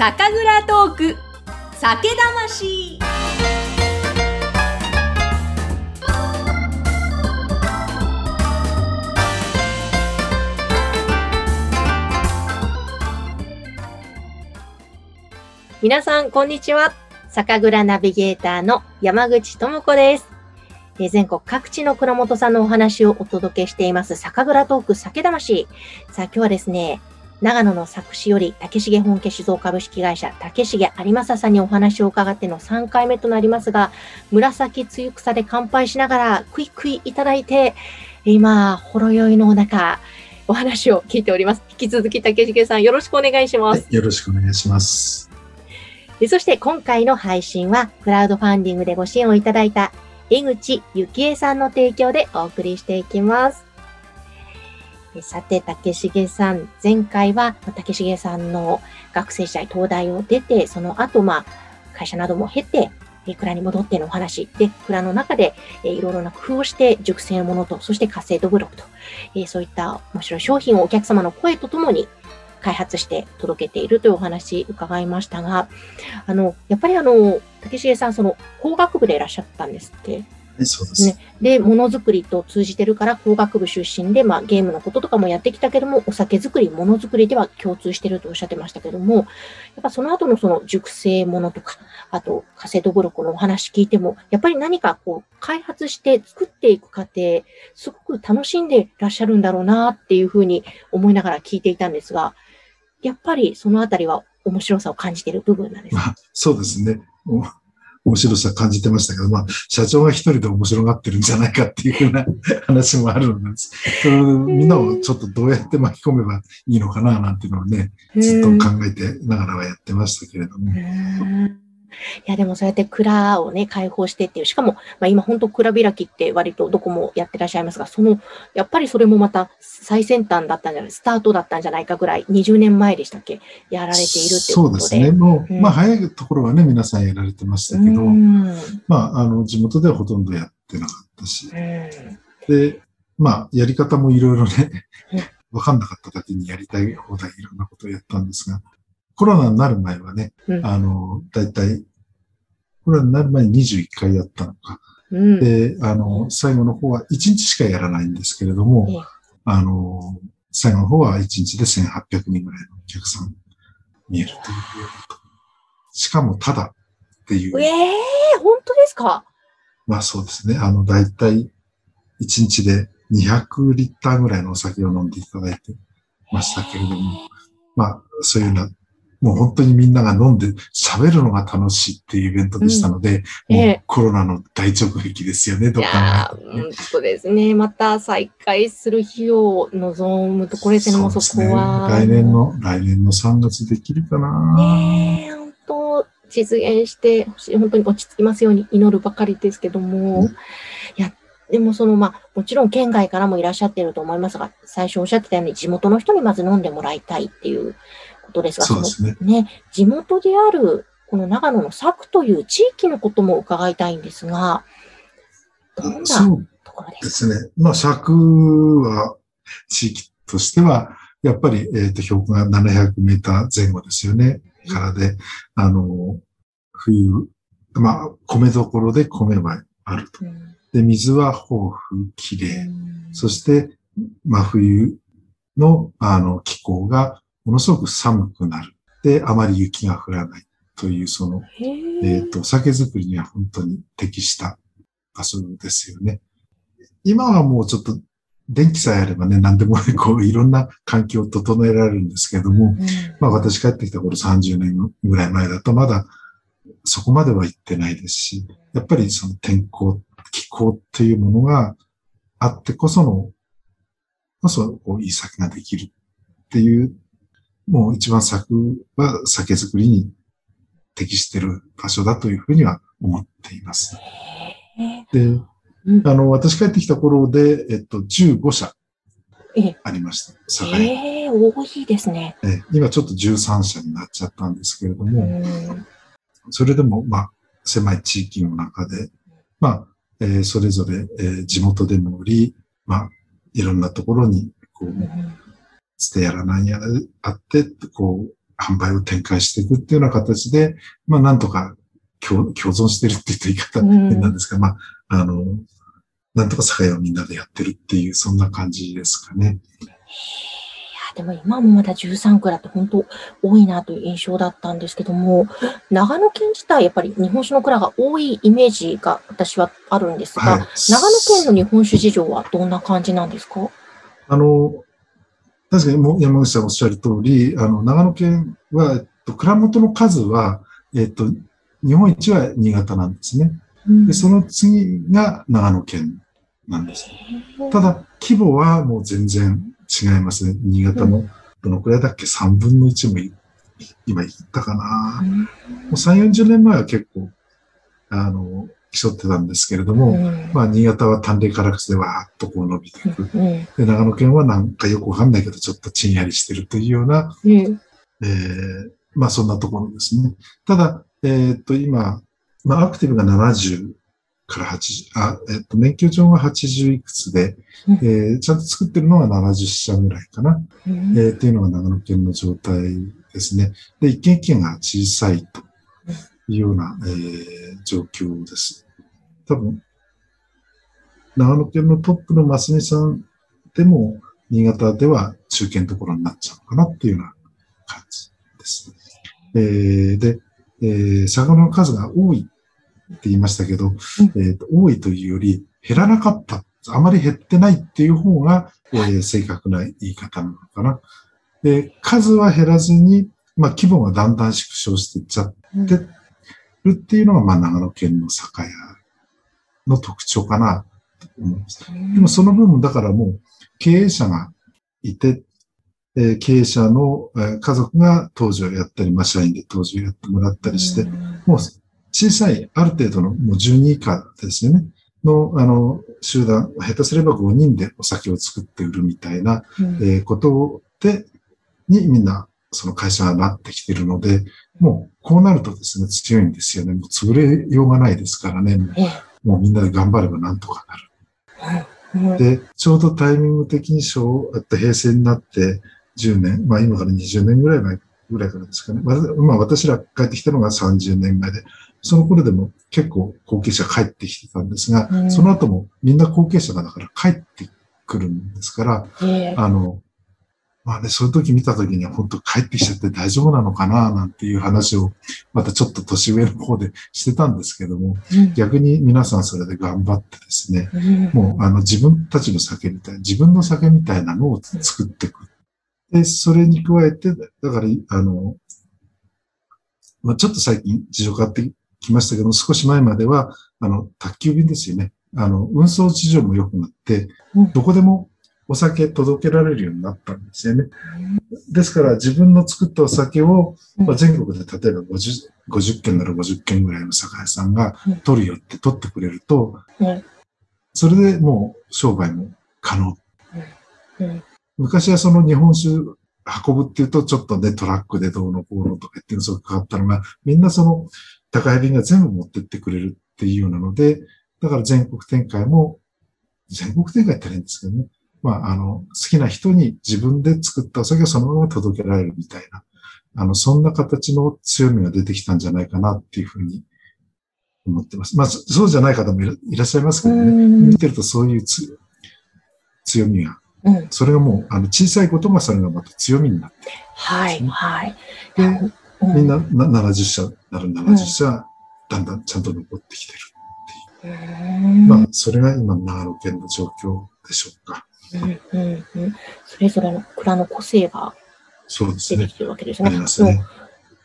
酒蔵トーク酒魂皆さん、こんにちは。酒蔵ナビゲーターの山口智子です。え全国各地の蔵元さんのお話をお届けしています、酒蔵トーク酒魂。さあ、今日はですね、長野の佐久市より竹重本家酒造株式会社竹重有正さんにお話を伺っての3回目となりますが、紫つゆ草で乾杯しながらクイクイいただいて、今、ほろ酔いの中、お話を聞いております。引き続き竹重さんよろしくお願いします。はい、よろしくお願いします。でそして今回の配信は、クラウドファンディングでご支援をいただいた江口幸恵さんの提供でお送りしていきます。さて、竹重さん、前回は竹重さんの学生時代、東大を出て、その後、まあ、会社なども経て、蔵に戻ってのお話で、蔵の中で、いろいろな工夫をして熟成物と、そして活性度ブロックと、えそういった面白い商品をお客様の声とともに開発して届けているというお話伺いましたが、あの、やっぱりあの、竹重さん、その工学部でいらっしゃったんですって。はい、そうです。ねで、ものづくりと通じてるから工学部出身で、まあゲームのこととかもやってきたけども、お酒作り、ものづくりでは共通してるとおっしゃってましたけども、やっぱその後のその熟成ものとか、あと、カセットブロックのお話聞いても、やっぱり何かこう、開発して作っていく過程、すごく楽しんでらっしゃるんだろうなっていうふうに思いながら聞いていたんですが、やっぱりそのあたりは面白さを感じている部分なんですか？まあ、そうですね。お面白さ感じてましたけど、まあ、社長が一人で面白がってるんじゃないかっていうふうな 話もあるのです。それみんなをちょっとどうやって巻き込めばいいのかななんていうのをね、ずっと考えてながらはやってましたけれども。いや、でもそうやって蔵をね、開放してっていう、しかも、まあ今本当蔵開きって割とどこもやってらっしゃいますが、その、やっぱりそれもまた最先端だったんじゃない、スタートだったんじゃないかぐらい、20年前でしたっけ、やられているっていうことで。そうですね。もう、うんまあ、早いところはね、皆さんやられてましたけど、うん。まあ、あの、地元ではほとんどやってなかったし、うんで、まあ、やり方もいろいろねうん、わかんなかっただけにやりたい放題いろんなことをやったんですが、コロナになる前はね、うんあの、だいたい、コロナになる前に21回やったのか。うん。で、あの、最後の方は1日しかやらないんですけれどもええ、あの、最後の方は1日で1800人ぐらいのお客さん見えるという。しかも、ただっていう。ええ本当ですか？まあそうですね。あの、だいたい1日で200リッターぐらいのお酒を飲んでいただいてましたけれども、まあそういうような、もう本当にみんなが飲んで喋るのが楽しいっていうイベントでしたので、うん。ええ。もうコロナの大直撃ですよね、どいうかやー、本当ですね。また再開する日を望むところですね、もうそこは。来年の、来年の3月できるかな、ねえ、本当、実現して本当に落ち着きますように祈るばかりですけども、うん。いや、でもその、まあ、もちろん県外からもいらっしゃっていると思いますが、最初おっしゃってたように地元の人にまず飲んでもらいたいっていうことですが、そうですね。ね、地元である、この長野の佐久という地域のことも伺いたいんですが、どんなところでですすね。まあ、尺は、地域としては、やっぱり、えっ、と、標高が700メーター前後ですよね。からで、あの、冬、まあ、米どころで米はあると。うんで、水は豊富、きれい。うんそして、真冬の、あの、気候がものすごく寒くなる。で、あまり雪が降らないという、その、へええっ、と、酒造りには本当に適した場所ですよね。今はもうちょっと電気さえあればね、何でもこういろんな環境を整えられるんですけれども、うんまあ私帰ってきた頃30年ぐらい前だとまだそこまでは行ってないですし、やっぱりその天候、気候っていうものがあってこその、こそこういい酒ができるっていう、もう一番作は酒造りに適している場所だというふうには思っています。で、うん。あの、私帰ってきた頃で、えっと、15社ええ。ありました。酒屋ええ多いですね。え今ちょっと13社になっちゃったんですけれどうも、ん。それでも、まあ、狭い地域の中で、まあ、えーそれぞれ、えー地元でも売り、まあ、いろんなところに、こう、うん捨てやらなんやらあって、こう、販売を展開していくっていうような形で、まあなんとか共共存してるって言った言い方なんですが、まあ、あの、なんとか酒屋をみんなでやってるっていう、そんな感じですかね。いや、でも今もまだ13蔵って本当多いなという印象だったんですけども、長野県自体やっぱり日本酒の蔵が多いイメージが私はあるんですが、はい。長野県の日本酒事情はどんな感じなんですか？あの、確かにもう山口さんおっしゃる通り、あの、長野県は、えっと、蔵元の数は、えっと、日本一は新潟なんですね。で、その次が長野県なんです。ただ、規模はもう全然違いますね。新潟の、どのくらいだっけ ?3 分の1もい今言ったかな。もう3、40年前は結構、あの、競ってたんですけれども、うん。まあ、新潟は淡麗辛口でわーっとこう伸びていく。うん。うん。で、長野県はなんかよくわかんないけど、ちょっとちんやりしてるというような、うん。えーまあそんなところですね。ただ、えっと、今、まあアクティブが70から80、あ、えっと、免許証が80いくつで、うん。えーちゃんと作ってるのは70社ぐらいかな、うん。えーっていうのが長野県の状態ですね。で、一軒一軒が小さいというような、えー状況です。多分、長野県のトップの増美さんでも、新潟では中堅ところになっちゃうのかなっていうような感じです。えーで、えー魚の数が多いって言いましたけど、えーと多いというより減らなかった、あまり減ってないっていう方が、えー正確な言い方なのかな。で、数は減らずに、まあ規模がだんだん縮小していっちゃっうんでるっていうのが、まあ長野県の酒屋の特徴かなと思います。でもその分、だからもう経営者がいて、えー経営者の、えー家族が当時をやったり、まあ社員で当時をやってもらったりして、もう小さい、ある程度のもう10人以下ですよね。の、あの、集団、下手すれば5人でお酒を作って売るみたいな、うんえーことで、にみんな、その会社がなってきてるので、もうこうなるとですね、強いんですよね。もう潰れようがないですからね。えもうみんなで頑張ればなんとかなる。で、ちょうどタイミング的に昭えっと平成になって10年、まあ今から20年ぐらい前ぐらいからですかね。まあまあ私ら帰ってきたのが30年前で、その頃でも結構後継者帰ってきてたんですが、うんその後もみんな後継者がだから帰ってくるんですから、ええあの、まあね、そういう時見た時には本当帰ってきちゃって大丈夫なのかななんていう話をまたちょっと年上の方でしてたんですけども、うん逆に皆さんそれで頑張ってですね、うんもうあの自分たちの酒みたい、自分の酒みたいなのを作っていく。で、それに加えて、だから、あの、まあ、ちょっと最近事情変わってきましたけども、少し前までは、あの、宅急便ですよね。あの、運送事情も良くなってうん、どこでもお酒届けられるようになったんですよね。ですから、自分の作ったお酒を、まあ、全国で例えば50、50件なら50件ぐらいの酒屋さんが取るよって取ってくれると、うんそれでもう商売も可能。うん昔はその日本酒運ぶっていうと、ちょっとね、トラックでどうのこうのとか言ってるのすごく変わったのが、みんなその高配便が全部持ってってくれるっていうようなので、だから全国展開も、全国展開って変ですけどね。まあ、あの、好きな人に自分で作ったお酒をそのまま届けられるみたいな、あの、そんな形の強みが出てきたんじゃないかなっていうふうに思ってます。まあ、そそうじゃない方もいらっしゃいますけどね。うん見てるとそういうつ強みが、うんそれがもう、あの、小さいことがそれがまた強みになって、はい、はい。でうみんなな70社なる70社、だんだんちゃんと残ってきてる。うんまあ、それが今、長野県の状況でしょうか。うんうんうんそれぞれの蔵の個性が。出てきてるわけですあね。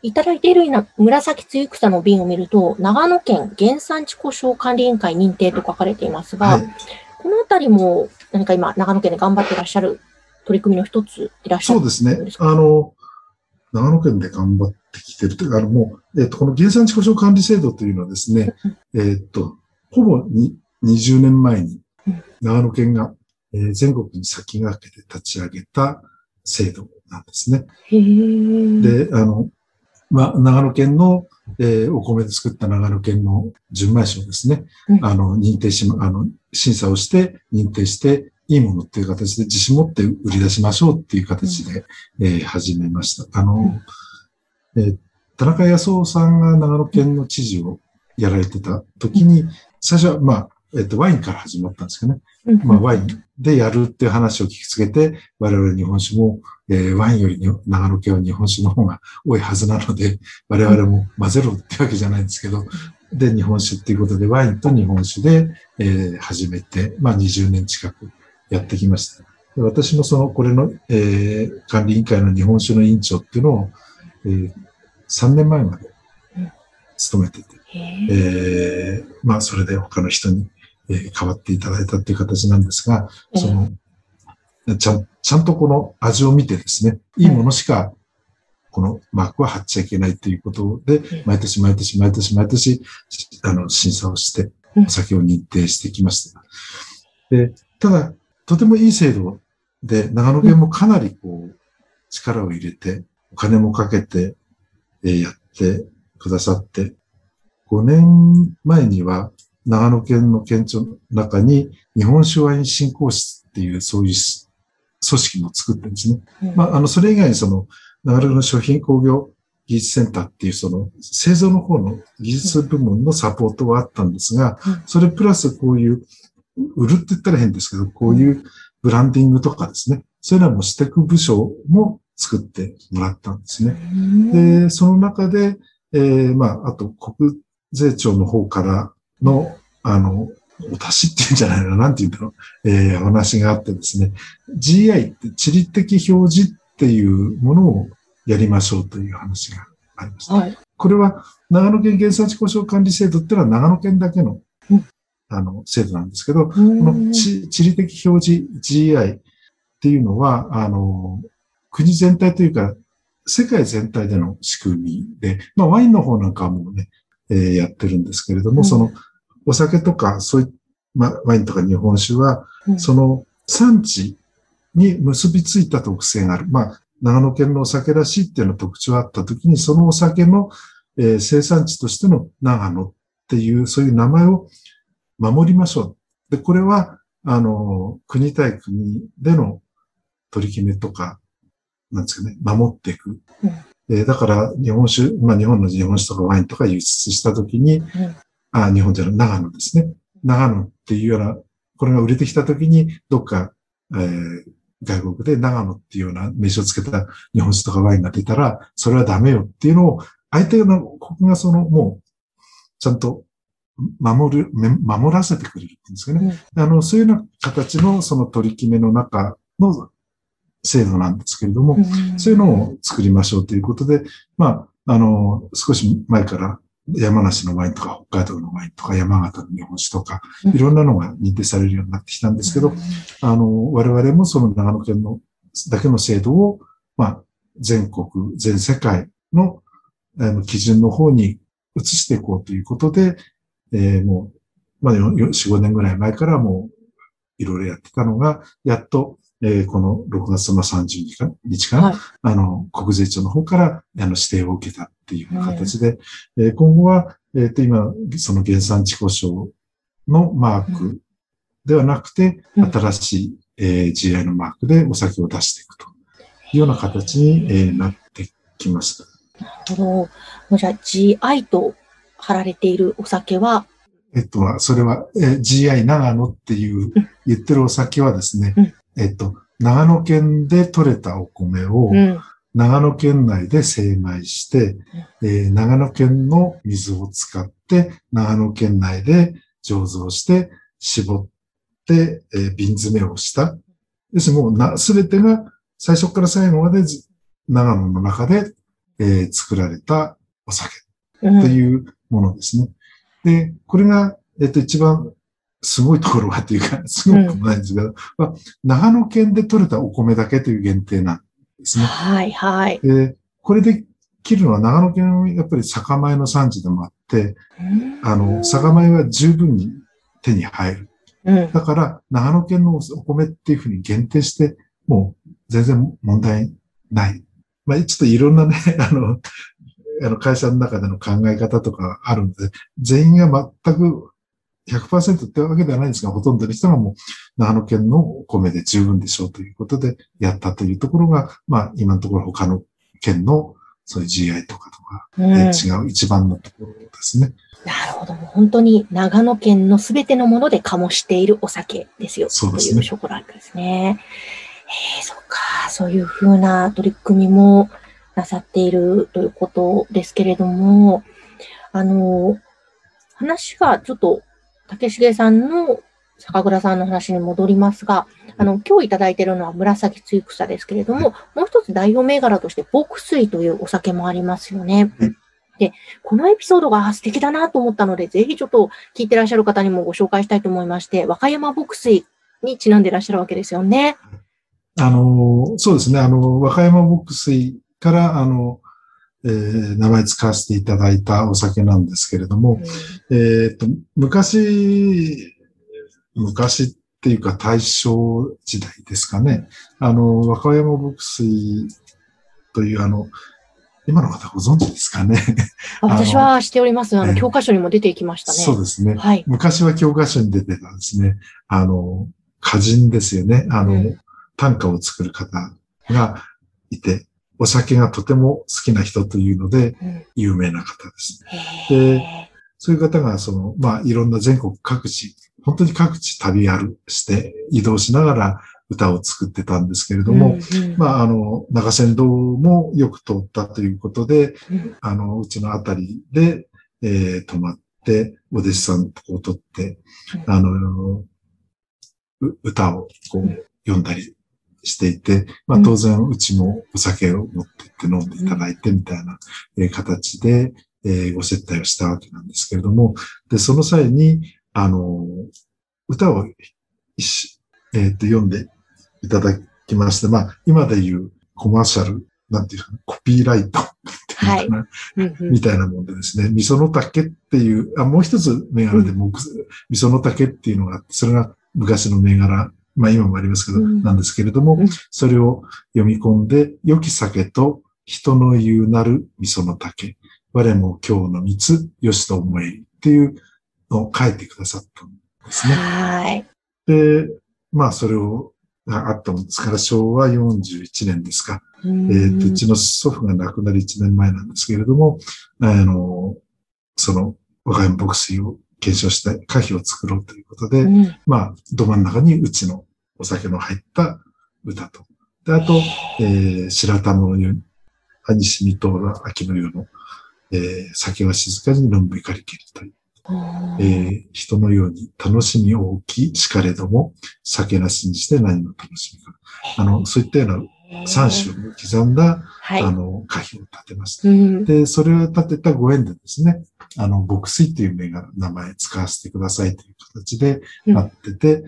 いただいているな紫露草の瓶を見ると、長野県原産地故障管理委員会認定と書かれていますが、はい。このあたりも何か今、長野県で頑張っていらっしゃる取り組みの一ついらっしゃるそうですねあの、長野県で頑張ってきてるというか、あの、もう、えっ、と、この原産地故障管理制度というのはですね、えっ、と、ほぼに20年前にうん長野県が、えー全国に先駆けて立ち上げた制度なんですね。で、あの、まあ、長野県の、えーお米で作った長野県の純米酒をですね、うん。あの、認定しま、あの、審査をして、認定して、いいものっていう形で自信持って売り出しましょうっていう形で、えー始めました。あの、えー田中康夫さんが長野県の知事をやられてた時に、最初は、まあ、えっと、ワインから始まったんですけどね。うんまあ、ワインでやるっていう話を聞きつけて、我々日本酒も、えーワインよりに長野県は日本酒の方が多いはずなので、我々も混ぜろってわけじゃないんですけど、で、日本酒っていうことで、ワインと日本酒で、えー始めて、まあ、20年近くやってきました。で私もその、これの、えー管理委員会の日本酒の委員長っていうのを、えー3年前まで務めてて、えーまあ、それで他の人に、えー代わっていただいたっていう形なんですが、ええ。その、ちゃん、ちゃんとこの味を見てですね、いいものしか、このマークは貼っちゃいけないということでえ、毎年毎年毎年毎年、あの、審査をして、うん。お酒を認定してきました。で、ただ、とてもいい制度で、長野県もかなりこう、力を入れて、お金もかけて、えーやってくださって、5年前には長野県の県庁の中に日本酒ワイン振興室っていうそういうし組織も作ってるんですね。うんまあ、あの、それ以外にその長野県の商品工業技術センターっていうその製造の方の技術部門のサポートはあったんですがうん、それプラスこういう、売るって言ったら変ですけど、こういうブランディングとかですね、そういうのもしていく部署も作ってもらったんですね。うんで、その中で、えーまあ、あと国税庁の方からの、あの、お達しっていうんじゃないの、なんて言うんだろう、えーお話があってですね、GI って地理的表示っていうものをやりましょうという話がありました。はい。これは長野県原産地故障管理制度っていうのは長野県だけのうん、あの、制度なんですけど、ここの地地理的表示 GI っていうのは、あの、国全体というか、世界全体での仕組みで、まあワインの方なんかはもうね、えーやってるんですけれども、うんそのお酒とか、そういまあワインとか日本酒は、うんその産地に結びついた特性がある。まあ、長野県のお酒らしいっていうの特徴があったときに、そのお酒の、えー生産地としての長野っていう、そういう名前を守りましょう。で、これは、あの、国対国での取り決めとか、なんですかね、守っていく。うんえーだから、日本酒、まあ日本の日本酒とかワインとか輸出したときに、あ、日本じゃない、長野ですね。長野っていうような、これが売れてきたときに、どっか、えー外国で長野っていうような名称をつけた日本酒とかワインが出たら、それはダメよっていうのを、相手の国がその、もう、ちゃんと守る、め守らせてくれるっていうんですかね。あの、そういうような形のその取り決めの中の制度なんですけれども、そういうのを作りましょうということで、まあ、あの、少し前から山梨のワインとか北海道のワインとか山形の日本酒とか、うん。いろんなのが認定されるようになってきたんですけど、あの、我々もその長野県のだけの制度を、まあ、全国、全世界のあの基準の方に移していこうということで、えーもう、まあ、よよ4、5年ぐらい前からもう、いろいろやってたのが、やっと、えーこの6月の30日か日か？な、はい。あの、国税庁の方から、あの、指定を受けたっていう形で、えー今後は、えっ、と、今、その原産地故障のマークではなくて、うん。新しい、えー GI のマークでお酒を出していくというような形に、えーなってきました。なるほど。もうじゃあ GI と貼られているお酒は、えっと、それは、えー GI 長野っていううん。言ってるお酒はですね、うんえっと、長野県で採れたお米をうん。長野県内で精米して、えー長野県の水を使って長野県内で醸造して絞って、えー瓶詰めをした。要するにもうな、すべてが最初から最後までず長野の中で、えー作られたお酒うんというものですね。で、これが、えっと、一番すごいところはというか、すごくもないんですけど、まあ、長野県で採れたお米だけという限定なんですね。はい、はい。で、これで切るのは長野県はやっぱり酒米の産地でもあって、あの、酒米は十分に手に入る。うん。だから、長野県のお米っていうふうに限定して、もう全然問題ない。まあ、ちょっといろんなね、あの、あの会社の中での考え方とかあるので、全員が全く100%ってわけではないんですが、ほとんどの人がもう長野県のお米で十分でしょうということでやったというところが、まあ今のところ他の県のそういう GI とかとか、違う一番のところですね。なるほど。本当に長野県のすべてのもので醸しているお酒ですよ。そうですねというショコラですね。えー、そっか。そういうふうな取り組みもなさっているということですけれども、あの、話がちょっと竹重さんの酒蔵さんの話に戻りますが、あの、今日いただいているのは紫つゆ草ですけれども、もう一つ代表銘柄として牧水というお酒もありますよね。で、このエピソードがあ素敵だなと思ったので、ぜひちょっと聞いてらっしゃる方にもご紹介したいと思いまして、和歌山牧水にちなんでらっしゃるわけですよね。あの、そうですね。あの、和歌山牧水から、あの、えー名前使わせていただいたお酒なんですけれども、えっと、昔、昔っていうか大正時代ですかね。あの、和歌山牧水というあの、今の方ご存知ですかね。あ私はしております。あの、ええ教科書にも出てきましたね。そうですね。はい。昔は教科書に出てたですね、あの、歌人ですよね。あの、うん短歌を作る方がいて、お酒がとても好きな人というので、うん。有名な方です。へでそういう方が、その、まあ、いろんな全国各地、本当に各地旅歩して移動しながら歌を作ってたんですけれーども、うんうん。まあ、あの、長線道もよく通ったということで、うん。あの、うちのあたりで、えー泊まって、お弟子さんを取って、うん。あの、う歌をこうん。う読んだりしていて、まあうん。当然うちもお酒を持ってって飲んでいただいてみたいなえー形で、えーご接待をしたわけなんですけれども、で、その際に、あの、歌をえーっと読んでいただきまして、まあ今で言うコマーシャル、なんていうかな、コピーライトみたいなもんでですね、味噌の竹っていう、あ、もう一つ銘柄でも、味噌の竹っていうのがあって、それが昔の銘柄、まあ今もありますけど、うんなんですけれども、うんそれを読み込んで、良き酒と人の言うなる味噌の竹、我も今日の蜜、よしと思えっていうのを書いてくださったんですね。はい。で、まあそれを、があったもんですから、昭和41年ですか。ええーと、うちの祖父が亡くなり1年前なんですけれども、あの、その、和歌山牧水を継承して歌碑を作ろうということで、うんまあ、ど真ん中にうちのお酒の入った歌と。で、あと、えー白玉のように、兄しみと秋の夜の、えー酒は静かにのんびかりけりという、えー人のように楽しみ大きいしかれども、酒なしにして何の楽しみか。あの、そういったような三種を刻んだ、はい。あの、歌碑を立てました。うんで、それを立てたご縁でですね、あの、牧水っていう銘柄、名前使わせてくださいという形でなってて、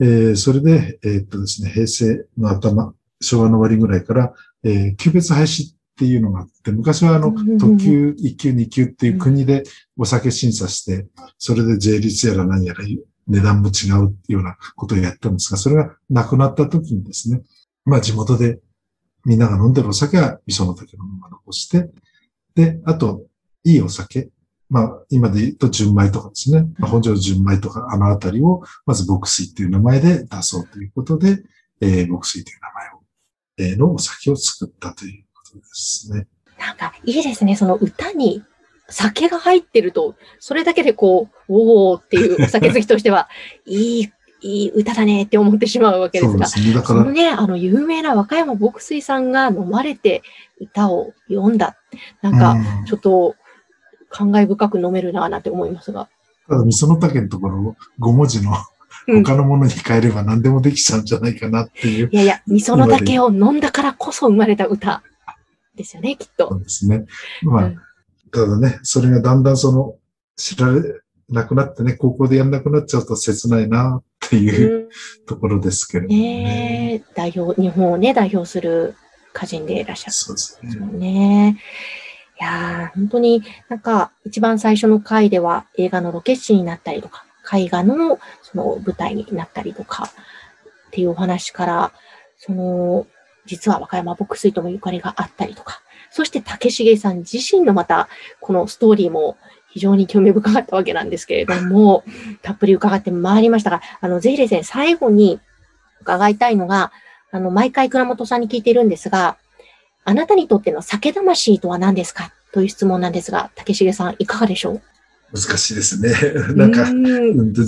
えーそれで、えーっとですね、平成の頭、昭和の終わりぐらいから、えー級別廃止っていうのがあって、昔はあの特級、1級、2級っていう国でお酒審査して、それで税率やら何やら値段も違うようなことをやったんですが、それがなくなった時にですね、まあ地元でみんなが飲んでるお酒は味噌の竹のまま残して、で、あと、いいお酒。まあ、今で言うと純米とかですね。まあ、本庄純米とかあのあたりを、まず牧水っていう名前で出そうということで、えー、牧水という名前を、えーのお酒を作ったということですね。なんか、いいですね。その歌に酒が入ってると、それだけでこう、おーっていうお酒好きとしては、いい、いい歌だねって思ってしまうわけですが、そね。の、ね、あの、有名な和歌山牧水さんが飲まれて歌を読んだ。なんか、うんちょっと、感慨深く飲めるなぁなんて思いますが。ただ、味噌の竹のところを5文字のうん他のものに変えれば何でもできちゃうんじゃないかなっていう。いやいや、味噌の竹を飲んだからこそ生まれた歌ですよね、きっと。そうですね。まあ、うんただね、それがだんだんその、知られなくなってね、高校でやんなくなっちゃうと切ないなっていううんところですけれどもね。ねえ代表、日本をね、代表する歌人でいらっしゃるそうですね。いやー、本当になんか一番最初の回では映画のロケ地になったりとか、絵画のその舞台になったりとかっていうお話から、その、実は和歌山牧水ともゆかりがあったりとか、そして竹重さん自身のまたこのストーリーも非常に興味深かったわけなんですけれども、たっぷり伺ってまいりましたが、あの、ぜひですね、最後に伺いたいのが、あの、毎回倉本さんに聞いているんですが、あなたにとっての酒魂とは何ですかという質問なんですが、竹重さんいかがでしょう？難しいですね。なんか、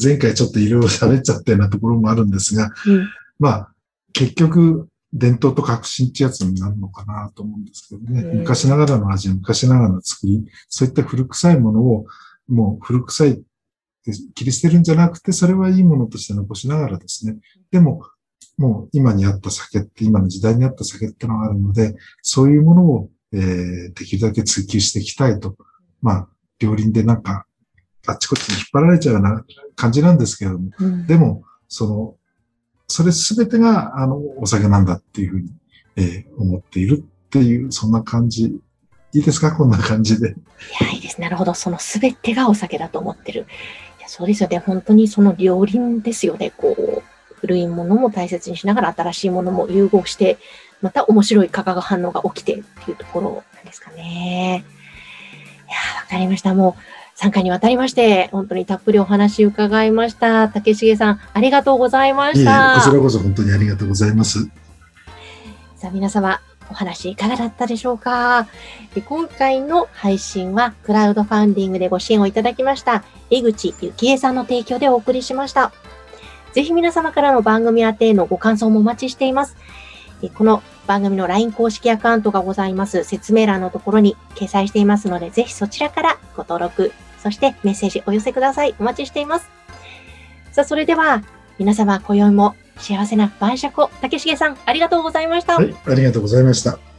前回ちょっといろいろ喋っちゃったようなところもあるんですが、うん。まあ、結局、伝統と革新ってやつになるのかなと思うんですけどね。うん昔ながらの味、昔ながらの作り、そういった古臭いものを、もう古臭いって切り捨てるんじゃなくて、それはいいものとして残しながらですね。でも、もう今にあった酒って、今の時代にあった酒ってのがあるので、そういうものを、えーできるだけ追求していきたいと。まあ、両輪でなんか、あっちこっちに引っ張られちゃうような感じなんですけれども、うんでも、その、それすべてが、あの、お酒なんだっていうふうに、えー思っているっていう、そんな感じ。いいですか？こんな感じで。いや、いいです。なるほど。そのすべてがお酒だと思ってる。いやそうですよね。本当にその両輪ですよね。こう、古いものも大切にしながら新しいものも融合して、また面白い化学反応が起きてっていうところなんですかね。いや、わかりました。もう3回にわたりまして、本当にたっぷりお話伺いました。竹重さん、ありがとうございまいえいえ、こした。ちらこそ本当にありがとうございます。さあ皆様、お話いかがだったでしょうか？で今回の配信は、クラウドファンディングでご支援をいただきました、江口幸恵さんの提供でお送りしました。ぜひ皆様からの番組宛てへのご感想もお待ちしています。えこの番組の LINE 公式アカウントがございます説明欄のところに掲載していますので、ぜひそちらからご登録、そしてメッセージお寄せください。お待ちしています。さあ、それでは、皆様、今宵も幸せな晩酌を、竹重さん、ありがとうございました。はい、ありがとうございました。